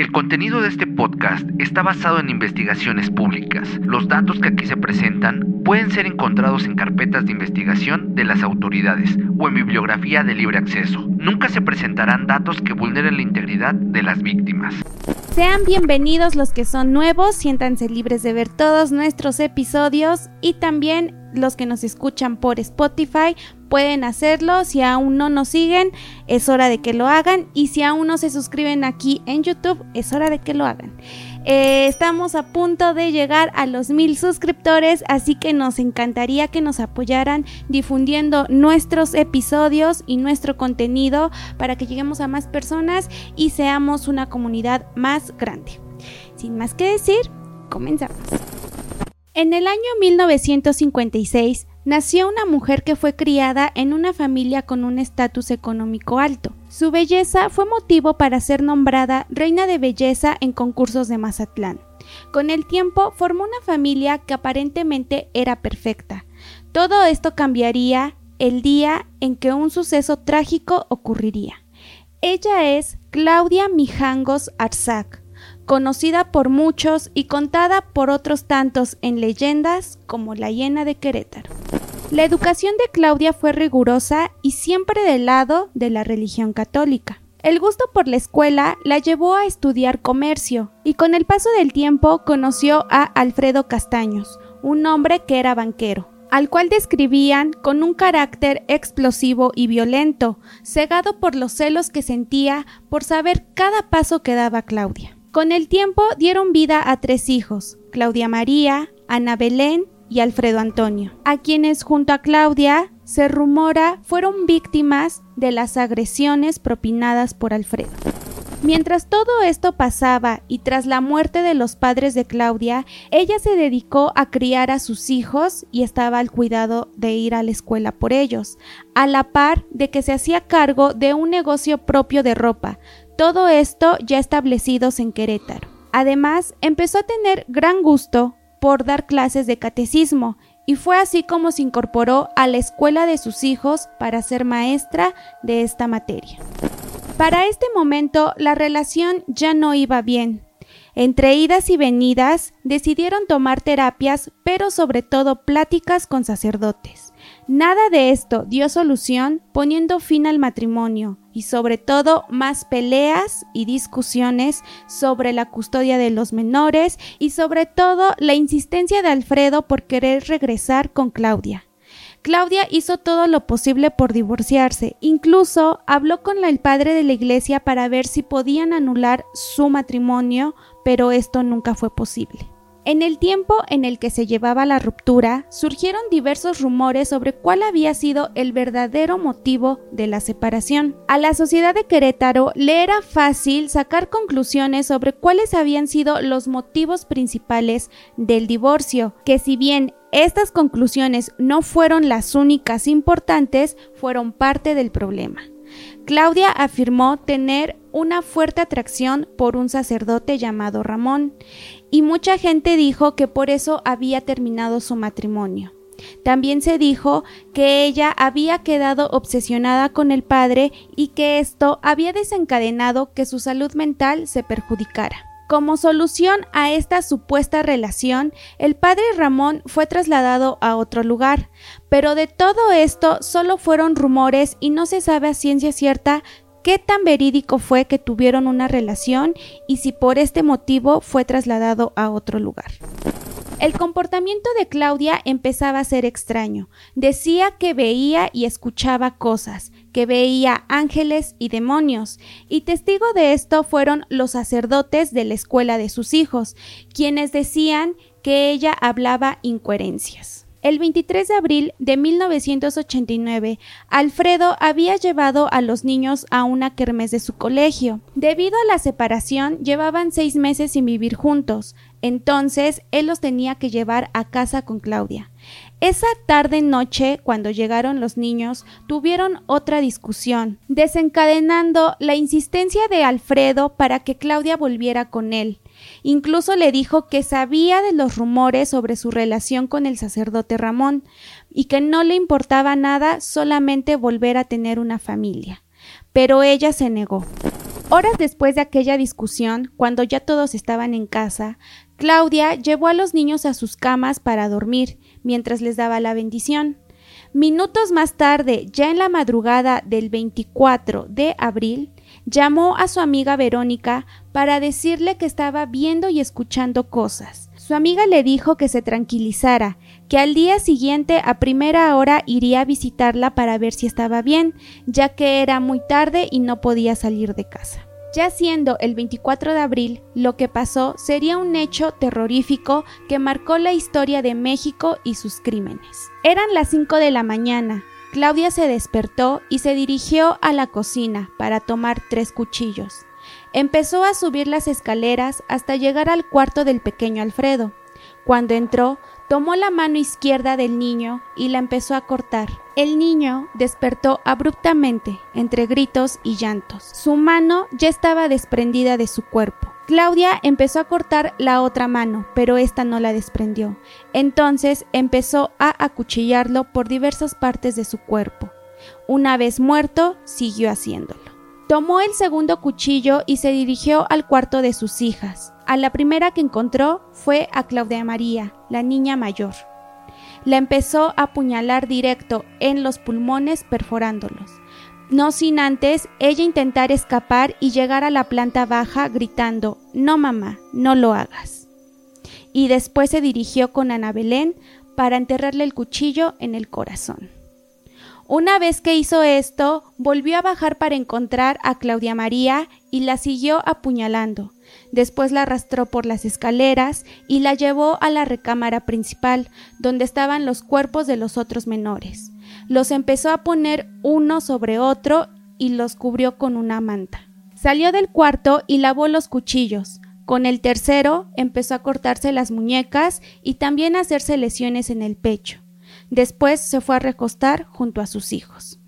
El contenido de este podcast está basado en investigaciones públicas. Los datos que aquí se presentan pueden ser encontrados en carpetas de investigación de las autoridades o en bibliografía de libre acceso. Nunca se presentarán datos que vulneren la integridad de las víctimas. Sean bienvenidos los que son nuevos, siéntanse libres de ver todos nuestros episodios y también los que nos escuchan por Spotify pueden hacerlo. Si aún no nos siguen, es hora de que lo hagan. Y si aún no se suscriben aquí en YouTube, es hora de que lo hagan. Eh, estamos a punto de llegar a los mil suscriptores, así que nos encantaría que nos apoyaran difundiendo nuestros episodios y nuestro contenido para que lleguemos a más personas y seamos una comunidad más grande. Sin más que decir, comenzamos. En el año 1956 nació una mujer que fue criada en una familia con un estatus económico alto. Su belleza fue motivo para ser nombrada reina de belleza en concursos de Mazatlán. Con el tiempo formó una familia que aparentemente era perfecta. Todo esto cambiaría el día en que un suceso trágico ocurriría. Ella es Claudia Mijangos Arzac, conocida por muchos y contada por otros tantos en leyendas como la hiena de Querétaro. La educación de Claudia fue rigurosa y siempre del lado de la religión católica. El gusto por la escuela la llevó a estudiar comercio y con el paso del tiempo conoció a Alfredo Castaños, un hombre que era banquero, al cual describían con un carácter explosivo y violento, cegado por los celos que sentía por saber cada paso que daba Claudia. Con el tiempo dieron vida a tres hijos, Claudia María, Ana Belén y Alfredo Antonio, a quienes junto a Claudia se rumora fueron víctimas de las agresiones propinadas por Alfredo. Mientras todo esto pasaba y tras la muerte de los padres de Claudia, ella se dedicó a criar a sus hijos y estaba al cuidado de ir a la escuela por ellos, a la par de que se hacía cargo de un negocio propio de ropa, todo esto ya establecidos en Querétaro. Además, empezó a tener gran gusto por dar clases de catecismo y fue así como se incorporó a la escuela de sus hijos para ser maestra de esta materia. Para este momento la relación ya no iba bien. Entre idas y venidas decidieron tomar terapias, pero sobre todo pláticas con sacerdotes. Nada de esto dio solución poniendo fin al matrimonio y sobre todo más peleas y discusiones sobre la custodia de los menores y sobre todo la insistencia de Alfredo por querer regresar con Claudia. Claudia hizo todo lo posible por divorciarse, incluso habló con el padre de la iglesia para ver si podían anular su matrimonio, pero esto nunca fue posible. En el tiempo en el que se llevaba la ruptura, surgieron diversos rumores sobre cuál había sido el verdadero motivo de la separación. A la sociedad de Querétaro le era fácil sacar conclusiones sobre cuáles habían sido los motivos principales del divorcio, que si bien estas conclusiones no fueron las únicas importantes, fueron parte del problema. Claudia afirmó tener una fuerte atracción por un sacerdote llamado Ramón, y mucha gente dijo que por eso había terminado su matrimonio. También se dijo que ella había quedado obsesionada con el padre y que esto había desencadenado que su salud mental se perjudicara. Como solución a esta supuesta relación, el padre Ramón fue trasladado a otro lugar, pero de todo esto solo fueron rumores y no se sabe a ciencia cierta qué tan verídico fue que tuvieron una relación y si por este motivo fue trasladado a otro lugar. El comportamiento de Claudia empezaba a ser extraño. Decía que veía y escuchaba cosas, que veía ángeles y demonios, y testigo de esto fueron los sacerdotes de la escuela de sus hijos, quienes decían que ella hablaba incoherencias. El 23 de abril de 1989, Alfredo había llevado a los niños a una kermés de su colegio. Debido a la separación, llevaban seis meses sin vivir juntos, entonces él los tenía que llevar a casa con Claudia. Esa tarde noche, cuando llegaron los niños, tuvieron otra discusión, desencadenando la insistencia de Alfredo para que Claudia volviera con él. Incluso le dijo que sabía de los rumores sobre su relación con el sacerdote Ramón y que no le importaba nada solamente volver a tener una familia. Pero ella se negó. Horas después de aquella discusión, cuando ya todos estaban en casa, Claudia llevó a los niños a sus camas para dormir, mientras les daba la bendición. Minutos más tarde, ya en la madrugada del 24 de abril, llamó a su amiga Verónica para decirle que estaba viendo y escuchando cosas. Su amiga le dijo que se tranquilizara, que al día siguiente a primera hora iría a visitarla para ver si estaba bien, ya que era muy tarde y no podía salir de casa. Ya siendo el 24 de abril, lo que pasó sería un hecho terrorífico que marcó la historia de México y sus crímenes. Eran las 5 de la mañana. Claudia se despertó y se dirigió a la cocina para tomar tres cuchillos. Empezó a subir las escaleras hasta llegar al cuarto del pequeño Alfredo. Cuando entró, tomó la mano izquierda del niño y la empezó a cortar. El niño despertó abruptamente, entre gritos y llantos. Su mano ya estaba desprendida de su cuerpo. Claudia empezó a cortar la otra mano, pero esta no la desprendió. Entonces empezó a acuchillarlo por diversas partes de su cuerpo. Una vez muerto, siguió haciéndolo. Tomó el segundo cuchillo y se dirigió al cuarto de sus hijas. A la primera que encontró fue a Claudia María, la niña mayor. La empezó a apuñalar directo en los pulmones perforándolos. No sin antes ella intentar escapar y llegar a la planta baja gritando, No mamá, no lo hagas. Y después se dirigió con Ana Belén para enterrarle el cuchillo en el corazón. Una vez que hizo esto, volvió a bajar para encontrar a Claudia María y la siguió apuñalando. Después la arrastró por las escaleras y la llevó a la recámara principal, donde estaban los cuerpos de los otros menores. Los empezó a poner uno sobre otro y los cubrió con una manta. Salió del cuarto y lavó los cuchillos. Con el tercero empezó a cortarse las muñecas y también a hacerse lesiones en el pecho. Después se fue a recostar junto a sus hijos.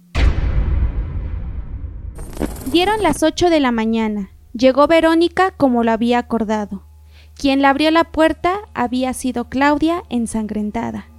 Dieron las ocho de la mañana. Llegó Verónica como lo había acordado. Quien le abrió la puerta había sido Claudia ensangrentada.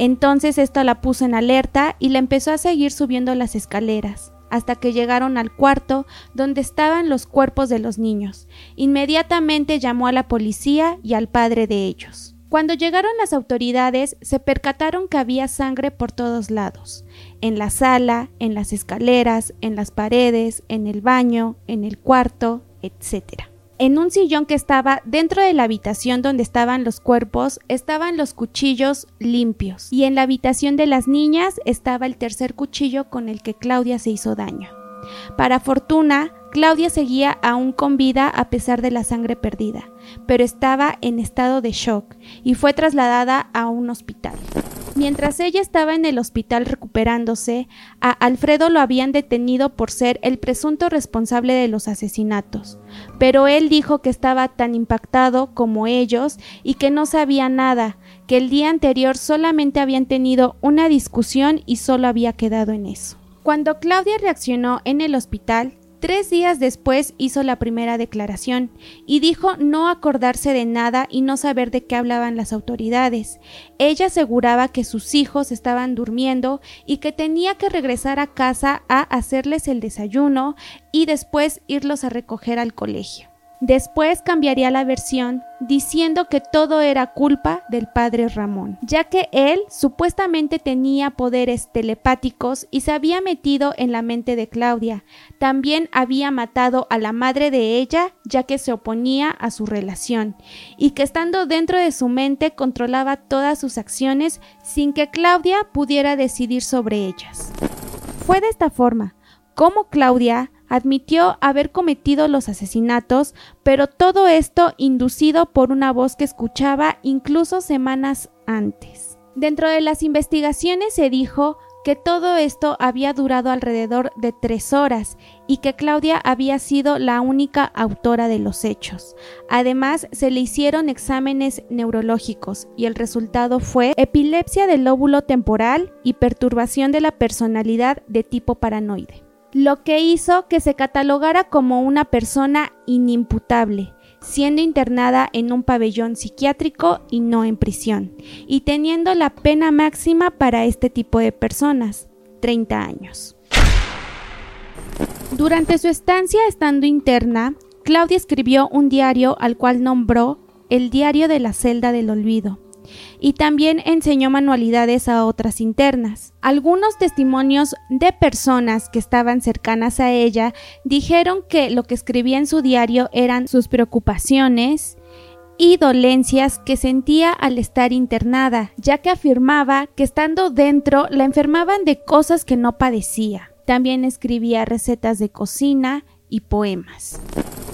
Entonces esto la puso en alerta y la empezó a seguir subiendo las escaleras, hasta que llegaron al cuarto donde estaban los cuerpos de los niños. Inmediatamente llamó a la policía y al padre de ellos. Cuando llegaron las autoridades, se percataron que había sangre por todos lados, en la sala, en las escaleras, en las paredes, en el baño, en el cuarto, etc. En un sillón que estaba dentro de la habitación donde estaban los cuerpos estaban los cuchillos limpios y en la habitación de las niñas estaba el tercer cuchillo con el que Claudia se hizo daño. Para fortuna, Claudia seguía aún con vida a pesar de la sangre perdida, pero estaba en estado de shock y fue trasladada a un hospital. Mientras ella estaba en el hospital recuperándose, a Alfredo lo habían detenido por ser el presunto responsable de los asesinatos, pero él dijo que estaba tan impactado como ellos y que no sabía nada, que el día anterior solamente habían tenido una discusión y solo había quedado en eso. Cuando Claudia reaccionó en el hospital, Tres días después hizo la primera declaración y dijo no acordarse de nada y no saber de qué hablaban las autoridades. Ella aseguraba que sus hijos estaban durmiendo y que tenía que regresar a casa a hacerles el desayuno y después irlos a recoger al colegio. Después cambiaría la versión diciendo que todo era culpa del padre Ramón, ya que él supuestamente tenía poderes telepáticos y se había metido en la mente de Claudia. También había matado a la madre de ella, ya que se oponía a su relación, y que estando dentro de su mente controlaba todas sus acciones sin que Claudia pudiera decidir sobre ellas. Fue de esta forma como Claudia admitió haber cometido los asesinatos, pero todo esto inducido por una voz que escuchaba incluso semanas antes. Dentro de las investigaciones se dijo que todo esto había durado alrededor de tres horas y que Claudia había sido la única autora de los hechos. Además, se le hicieron exámenes neurológicos y el resultado fue epilepsia del lóbulo temporal y perturbación de la personalidad de tipo paranoide lo que hizo que se catalogara como una persona inimputable, siendo internada en un pabellón psiquiátrico y no en prisión, y teniendo la pena máxima para este tipo de personas, 30 años. Durante su estancia estando interna, Claudia escribió un diario al cual nombró el Diario de la Celda del Olvido y también enseñó manualidades a otras internas. Algunos testimonios de personas que estaban cercanas a ella dijeron que lo que escribía en su diario eran sus preocupaciones y dolencias que sentía al estar internada, ya que afirmaba que estando dentro la enfermaban de cosas que no padecía. También escribía recetas de cocina y poemas.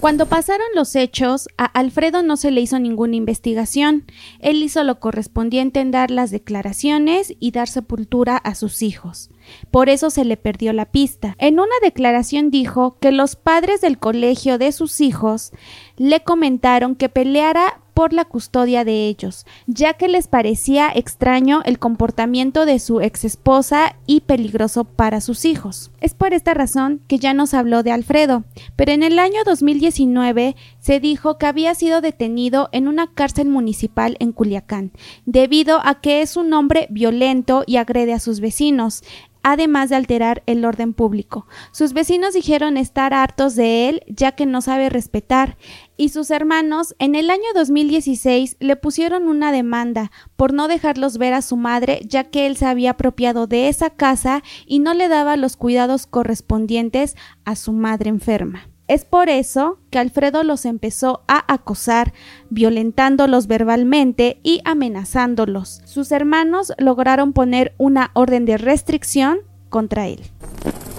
Cuando pasaron los hechos, a Alfredo no se le hizo ninguna investigación. Él hizo lo correspondiente en dar las declaraciones y dar sepultura a sus hijos. Por eso se le perdió la pista. En una declaración dijo que los padres del colegio de sus hijos le comentaron que peleara por la custodia de ellos, ya que les parecía extraño el comportamiento de su ex esposa y peligroso para sus hijos. Es por esta razón que ya nos habló de Alfredo, pero en el año 2019 se dijo que había sido detenido en una cárcel municipal en Culiacán, debido a que es un hombre violento y agrede a sus vecinos además de alterar el orden público. Sus vecinos dijeron estar hartos de él ya que no sabe respetar y sus hermanos en el año 2016 le pusieron una demanda por no dejarlos ver a su madre ya que él se había apropiado de esa casa y no le daba los cuidados correspondientes a su madre enferma. Es por eso que Alfredo los empezó a acosar, violentándolos verbalmente y amenazándolos. Sus hermanos lograron poner una orden de restricción contra él.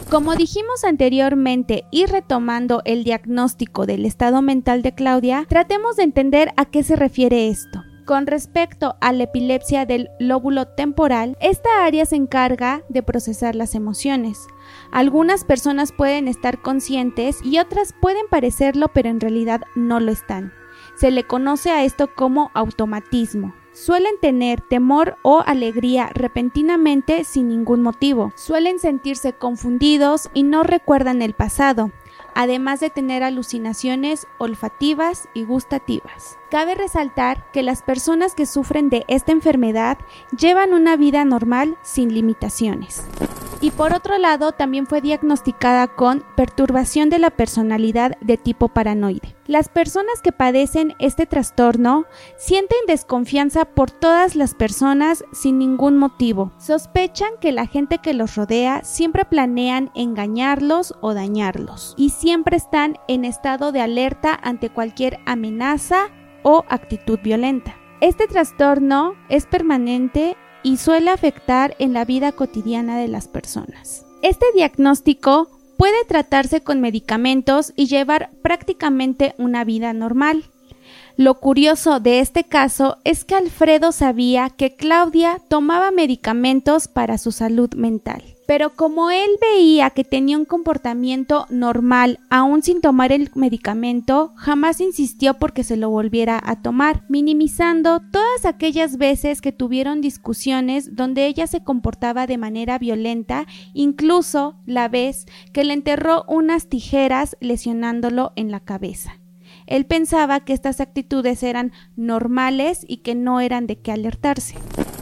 Como dijimos anteriormente y retomando el diagnóstico del estado mental de Claudia, tratemos de entender a qué se refiere esto. Con respecto a la epilepsia del lóbulo temporal, esta área se encarga de procesar las emociones. Algunas personas pueden estar conscientes y otras pueden parecerlo pero en realidad no lo están. Se le conoce a esto como automatismo. Suelen tener temor o alegría repentinamente sin ningún motivo. Suelen sentirse confundidos y no recuerdan el pasado además de tener alucinaciones olfativas y gustativas. Cabe resaltar que las personas que sufren de esta enfermedad llevan una vida normal sin limitaciones. Y por otro lado, también fue diagnosticada con perturbación de la personalidad de tipo paranoide. Las personas que padecen este trastorno sienten desconfianza por todas las personas sin ningún motivo. Sospechan que la gente que los rodea siempre planean engañarlos o dañarlos y siempre están en estado de alerta ante cualquier amenaza o actitud violenta. Este trastorno es permanente y suele afectar en la vida cotidiana de las personas. Este diagnóstico puede tratarse con medicamentos y llevar prácticamente una vida normal. Lo curioso de este caso es que Alfredo sabía que Claudia tomaba medicamentos para su salud mental. Pero como él veía que tenía un comportamiento normal aún sin tomar el medicamento, jamás insistió porque se lo volviera a tomar, minimizando todas aquellas veces que tuvieron discusiones donde ella se comportaba de manera violenta, incluso la vez que le enterró unas tijeras lesionándolo en la cabeza. Él pensaba que estas actitudes eran normales y que no eran de qué alertarse.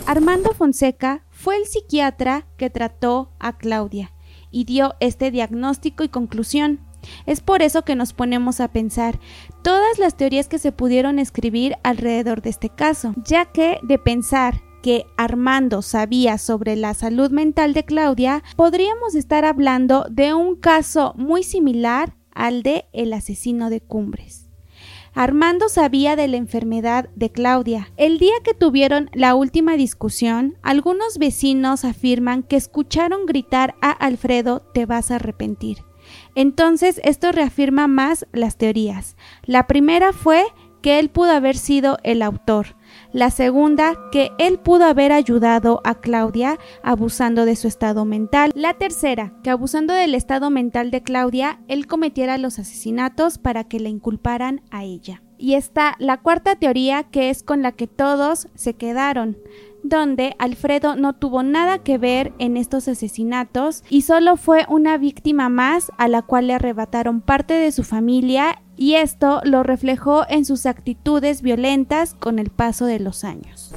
Armando Fonseca fue el psiquiatra que trató a Claudia y dio este diagnóstico y conclusión. Es por eso que nos ponemos a pensar todas las teorías que se pudieron escribir alrededor de este caso, ya que de pensar que Armando sabía sobre la salud mental de Claudia, podríamos estar hablando de un caso muy similar al de el asesino de Cumbres. Armando sabía de la enfermedad de Claudia. El día que tuvieron la última discusión, algunos vecinos afirman que escucharon gritar a Alfredo te vas a arrepentir. Entonces esto reafirma más las teorías. La primera fue que él pudo haber sido el autor. La segunda, que él pudo haber ayudado a Claudia abusando de su estado mental. La tercera, que abusando del estado mental de Claudia, él cometiera los asesinatos para que le inculparan a ella. Y está la cuarta teoría que es con la que todos se quedaron, donde Alfredo no tuvo nada que ver en estos asesinatos y solo fue una víctima más a la cual le arrebataron parte de su familia y esto lo reflejó en sus actitudes violentas con el paso de los años.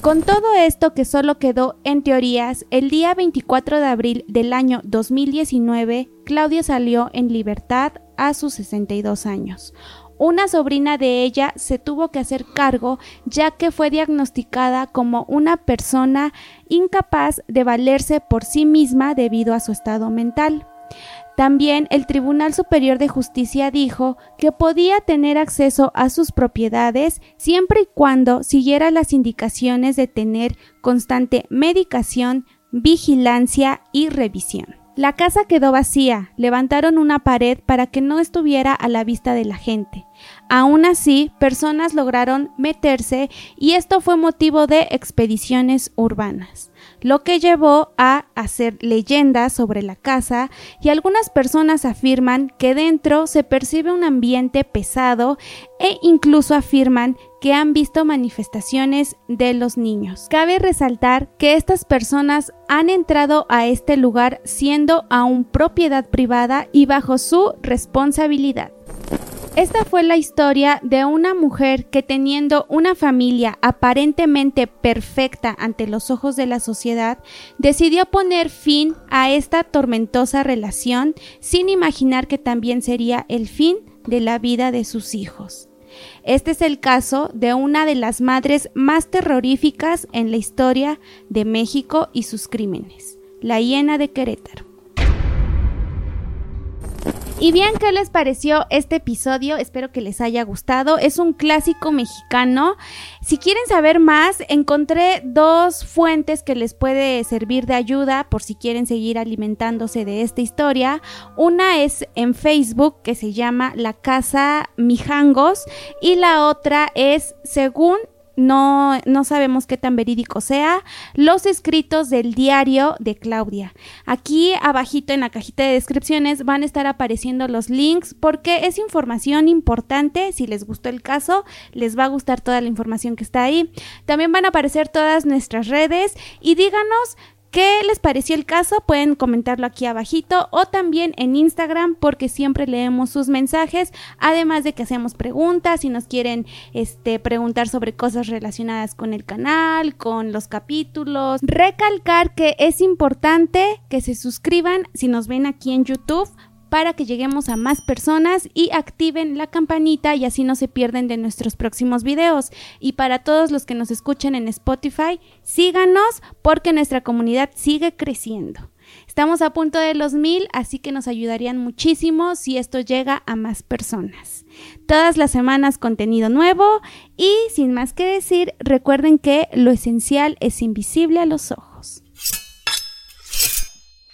Con todo esto que solo quedó en teorías, el día 24 de abril del año 2019, Claudia salió en libertad a sus 62 años. Una sobrina de ella se tuvo que hacer cargo ya que fue diagnosticada como una persona incapaz de valerse por sí misma debido a su estado mental. También el Tribunal Superior de Justicia dijo que podía tener acceso a sus propiedades siempre y cuando siguiera las indicaciones de tener constante medicación, vigilancia y revisión. La casa quedó vacía, levantaron una pared para que no estuviera a la vista de la gente. Aún así, personas lograron meterse y esto fue motivo de expediciones urbanas lo que llevó a hacer leyendas sobre la casa y algunas personas afirman que dentro se percibe un ambiente pesado e incluso afirman que han visto manifestaciones de los niños. Cabe resaltar que estas personas han entrado a este lugar siendo aún propiedad privada y bajo su responsabilidad. Esta fue la historia de una mujer que teniendo una familia aparentemente perfecta ante los ojos de la sociedad, decidió poner fin a esta tormentosa relación sin imaginar que también sería el fin de la vida de sus hijos. Este es el caso de una de las madres más terroríficas en la historia de México y sus crímenes, la hiena de Querétaro. Y bien, ¿qué les pareció este episodio? Espero que les haya gustado. Es un clásico mexicano. Si quieren saber más, encontré dos fuentes que les puede servir de ayuda por si quieren seguir alimentándose de esta historia. Una es en Facebook que se llama La Casa Mijangos y la otra es según no, no sabemos qué tan verídico sea, los escritos del diario de Claudia. Aquí abajito en la cajita de descripciones van a estar apareciendo los links porque es información importante, si les gustó el caso, les va a gustar toda la información que está ahí. También van a aparecer todas nuestras redes y díganos ¿Qué les pareció el caso? Pueden comentarlo aquí abajito o también en Instagram porque siempre leemos sus mensajes, además de que hacemos preguntas si nos quieren este, preguntar sobre cosas relacionadas con el canal, con los capítulos. Recalcar que es importante que se suscriban si nos ven aquí en YouTube para que lleguemos a más personas y activen la campanita y así no se pierden de nuestros próximos videos. Y para todos los que nos escuchen en Spotify, síganos porque nuestra comunidad sigue creciendo. Estamos a punto de los mil, así que nos ayudarían muchísimo si esto llega a más personas. Todas las semanas contenido nuevo y sin más que decir, recuerden que lo esencial es invisible a los ojos.